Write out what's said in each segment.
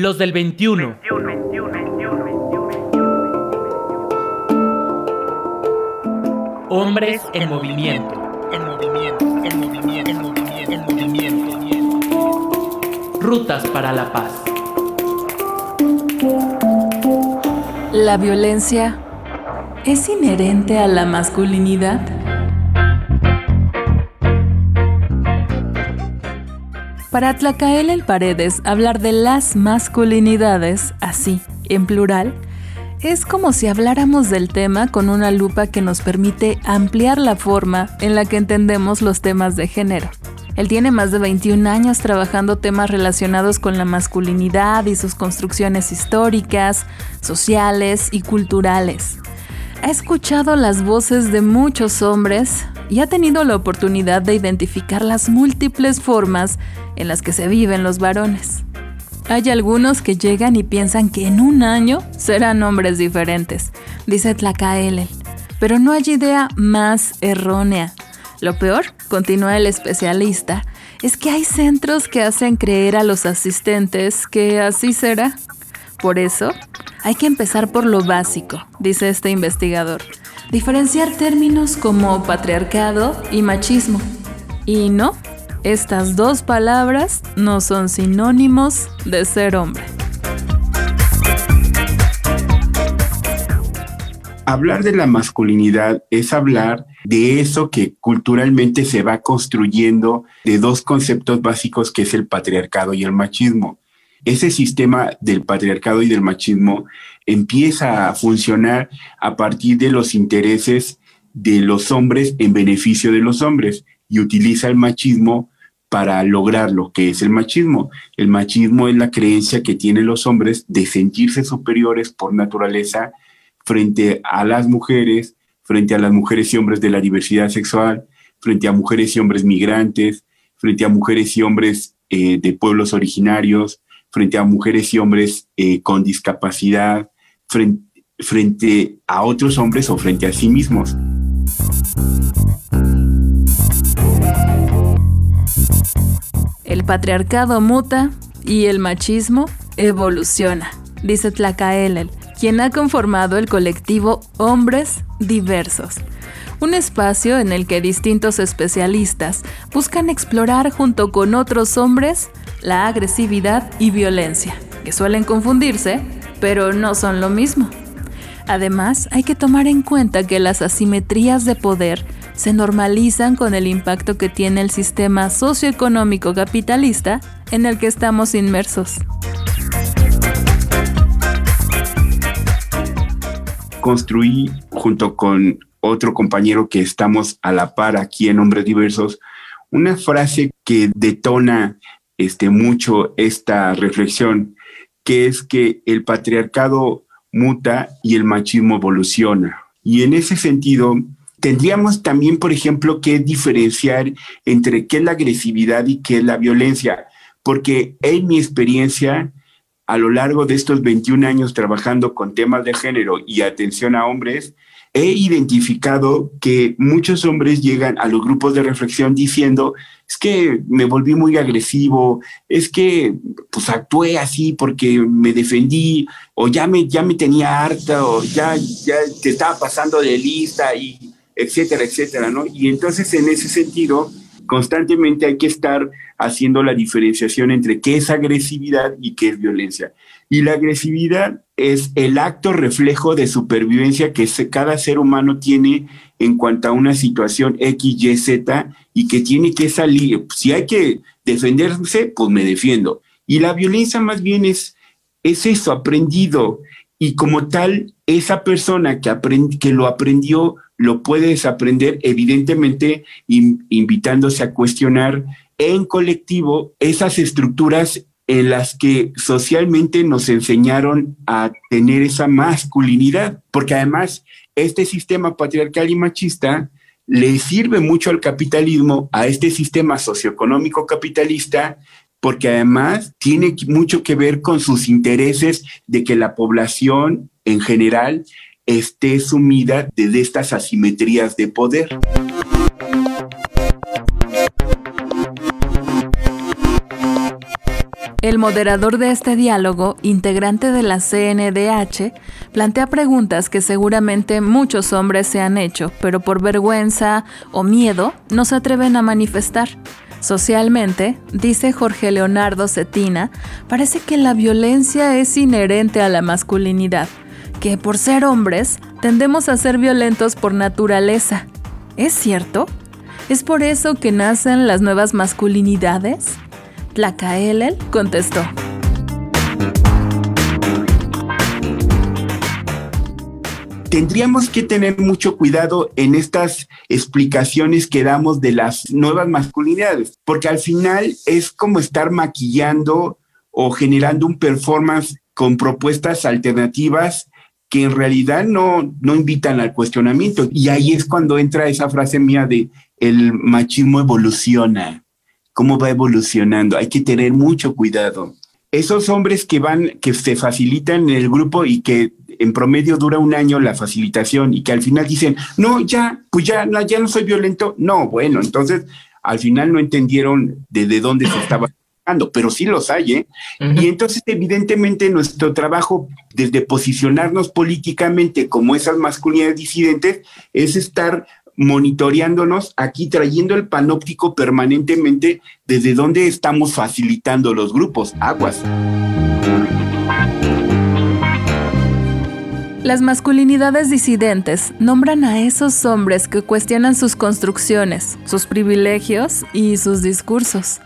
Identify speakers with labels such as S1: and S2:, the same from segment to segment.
S1: Los del 21. Hombres en movimiento. En movimiento, en movimiento, en movimiento, en movimiento. Rutas para la paz.
S2: La violencia es inherente a la masculinidad. Para Tlacael el Paredes, hablar de las masculinidades, así, en plural, es como si habláramos del tema con una lupa que nos permite ampliar la forma en la que entendemos los temas de género. Él tiene más de 21 años trabajando temas relacionados con la masculinidad y sus construcciones históricas, sociales y culturales. Ha escuchado las voces de muchos hombres y ha tenido la oportunidad de identificar las múltiples formas en las que se viven los varones. Hay algunos que llegan y piensan que en un año serán hombres diferentes, dice Tlacaele. Pero no hay idea más errónea. Lo peor, continúa el especialista, es que hay centros que hacen creer a los asistentes que así será. Por eso, hay que empezar por lo básico, dice este investigador. Diferenciar términos como patriarcado y machismo. Y no, estas dos palabras no son sinónimos de ser hombre.
S3: Hablar de la masculinidad es hablar de eso que culturalmente se va construyendo de dos conceptos básicos que es el patriarcado y el machismo. Ese sistema del patriarcado y del machismo empieza a funcionar a partir de los intereses de los hombres en beneficio de los hombres y utiliza el machismo para lograr lo que es el machismo. El machismo es la creencia que tienen los hombres de sentirse superiores por naturaleza frente a las mujeres, frente a las mujeres y hombres de la diversidad sexual, frente a mujeres y hombres migrantes, frente a mujeres y hombres eh, de pueblos originarios, frente a mujeres y hombres eh, con discapacidad, frente, frente a otros hombres o frente a sí mismos.
S2: El patriarcado muta y el machismo evoluciona, dice Tlacaelel, quien ha conformado el colectivo Hombres Diversos, un espacio en el que distintos especialistas buscan explorar junto con otros hombres la agresividad y violencia, que suelen confundirse, pero no son lo mismo. Además, hay que tomar en cuenta que las asimetrías de poder se normalizan con el impacto que tiene el sistema socioeconómico capitalista en el que estamos inmersos.
S3: Construí junto con otro compañero que estamos a la par aquí en Hombres Diversos, una frase que detona este, mucho esta reflexión, que es que el patriarcado muta y el machismo evoluciona. Y en ese sentido, Tendríamos también, por ejemplo, que diferenciar entre qué es la agresividad y qué es la violencia, porque en mi experiencia, a lo largo de estos 21 años trabajando con temas de género y atención a hombres, he identificado que muchos hombres llegan a los grupos de reflexión diciendo, es que me volví muy agresivo, es que pues actué así porque me defendí, o ya me, ya me tenía harta, o ya, ya te estaba pasando de lista y etcétera, etcétera, ¿no? Y entonces en ese sentido, constantemente hay que estar haciendo la diferenciación entre qué es agresividad y qué es violencia. Y la agresividad es el acto reflejo de supervivencia que cada ser humano tiene en cuanto a una situación X, Y, Z y que tiene que salir. Si hay que defenderse, pues me defiendo. Y la violencia más bien es, es eso, aprendido. Y como tal, esa persona que, que lo aprendió lo puedes aprender evidentemente invitándose a cuestionar en colectivo esas estructuras en las que socialmente nos enseñaron a tener esa masculinidad, porque además este sistema patriarcal y machista le sirve mucho al capitalismo, a este sistema socioeconómico capitalista, porque además tiene mucho que ver con sus intereses de que la población en general esté sumida de estas asimetrías de poder.
S2: El moderador de este diálogo, integrante de la CNDH, plantea preguntas que seguramente muchos hombres se han hecho, pero por vergüenza o miedo no se atreven a manifestar. Socialmente, dice Jorge Leonardo Cetina, parece que la violencia es inherente a la masculinidad, que por ser hombres tendemos a ser violentos por naturaleza. ¿Es cierto? ¿Es por eso que nacen las nuevas masculinidades? Tlacaelel contestó.
S3: Tendríamos que tener mucho cuidado en estas explicaciones que damos de las nuevas masculinidades, porque al final es como estar maquillando o generando un performance con propuestas alternativas que en realidad no, no invitan al cuestionamiento. Y ahí es cuando entra esa frase mía de el machismo evoluciona cómo va evolucionando. Hay que tener mucho cuidado. Esos hombres que van, que se facilitan en el grupo y que en promedio dura un año la facilitación y que al final dicen, no, ya, pues ya, no, ya no soy violento. No, bueno, entonces al final no entendieron de, dónde se estaba hablando, pero sí los hay, ¿eh? Y entonces evidentemente nuestro trabajo desde posicionarnos políticamente como esas masculinidades disidentes es estar monitoreándonos aquí, trayendo el panóptico permanentemente desde donde estamos facilitando los grupos, aguas.
S2: Las masculinidades disidentes nombran a esos hombres que cuestionan sus construcciones, sus privilegios y sus discursos.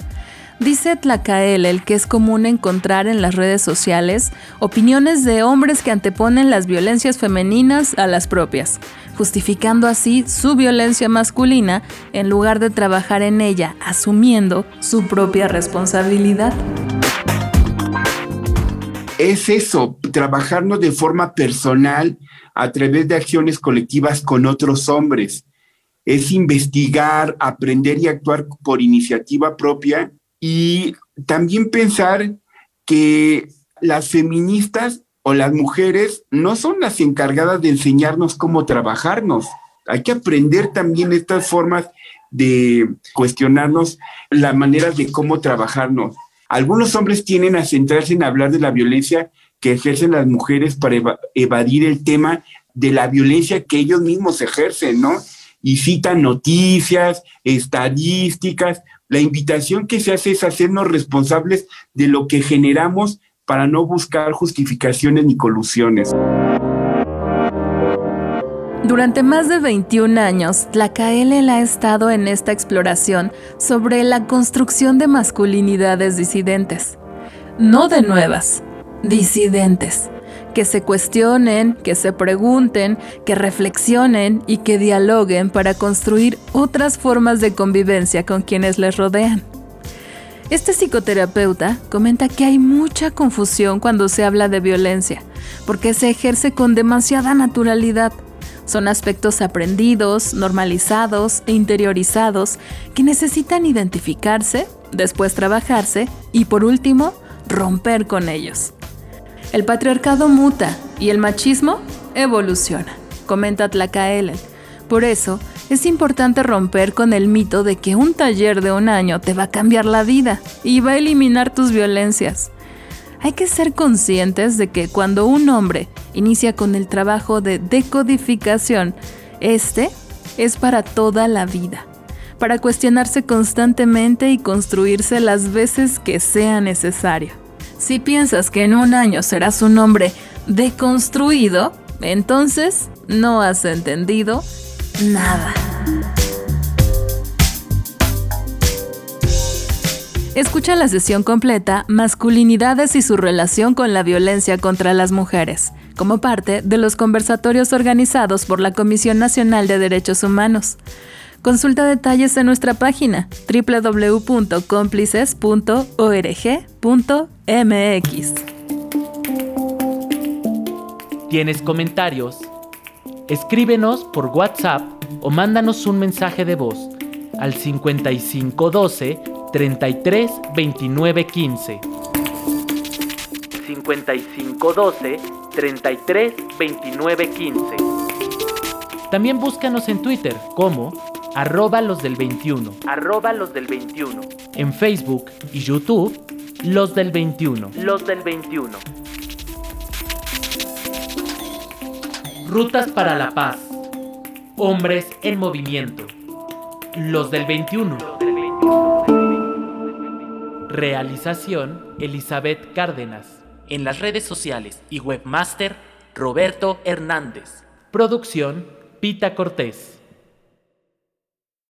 S2: Dice el que es común encontrar en las redes sociales opiniones de hombres que anteponen las violencias femeninas a las propias, justificando así su violencia masculina en lugar de trabajar en ella, asumiendo su propia responsabilidad.
S3: Es eso, trabajarnos de forma personal a través de acciones colectivas con otros hombres. Es investigar, aprender y actuar por iniciativa propia y también pensar que las feministas o las mujeres no son las encargadas de enseñarnos cómo trabajarnos. Hay que aprender también estas formas de cuestionarnos las maneras de cómo trabajarnos. Algunos hombres tienen a centrarse en hablar de la violencia que ejercen las mujeres para evadir el tema de la violencia que ellos mismos ejercen, ¿no? Y citan noticias, estadísticas, la invitación que se hace es hacernos responsables de lo que generamos para no buscar justificaciones ni colusiones.
S2: Durante más de 21 años, Tlacaelel ha estado en esta exploración sobre la construcción de masculinidades disidentes. No de nuevas, disidentes que se cuestionen, que se pregunten, que reflexionen y que dialoguen para construir otras formas de convivencia con quienes les rodean. Este psicoterapeuta comenta que hay mucha confusión cuando se habla de violencia, porque se ejerce con demasiada naturalidad. Son aspectos aprendidos, normalizados e interiorizados que necesitan identificarse, después trabajarse y por último, romper con ellos. El patriarcado muta y el machismo evoluciona, comenta Tlacaelen. Por eso, es importante romper con el mito de que un taller de un año te va a cambiar la vida y va a eliminar tus violencias. Hay que ser conscientes de que cuando un hombre inicia con el trabajo de decodificación, este es para toda la vida, para cuestionarse constantemente y construirse las veces que sea necesario. Si piensas que en un año serás un hombre deconstruido, entonces no has entendido nada. Escucha la sesión completa Masculinidades y su relación con la violencia contra las mujeres, como parte de los conversatorios organizados por la Comisión Nacional de Derechos Humanos. Consulta detalles en nuestra página www.cómplices.org.mx.
S1: ¿Tienes comentarios? Escríbenos por WhatsApp o mándanos un mensaje de voz al 5512 33 29 15. 5512 33 29 15. También búscanos en Twitter como arroba los del 21, arroba los del 21, en Facebook y YouTube Los del 21.
S2: Los del 21.
S1: Rutas para la paz. Hombres en movimiento. Los del 21. Realización Elizabeth Cárdenas. En las redes sociales y webmaster Roberto Hernández. Producción Pita Cortés.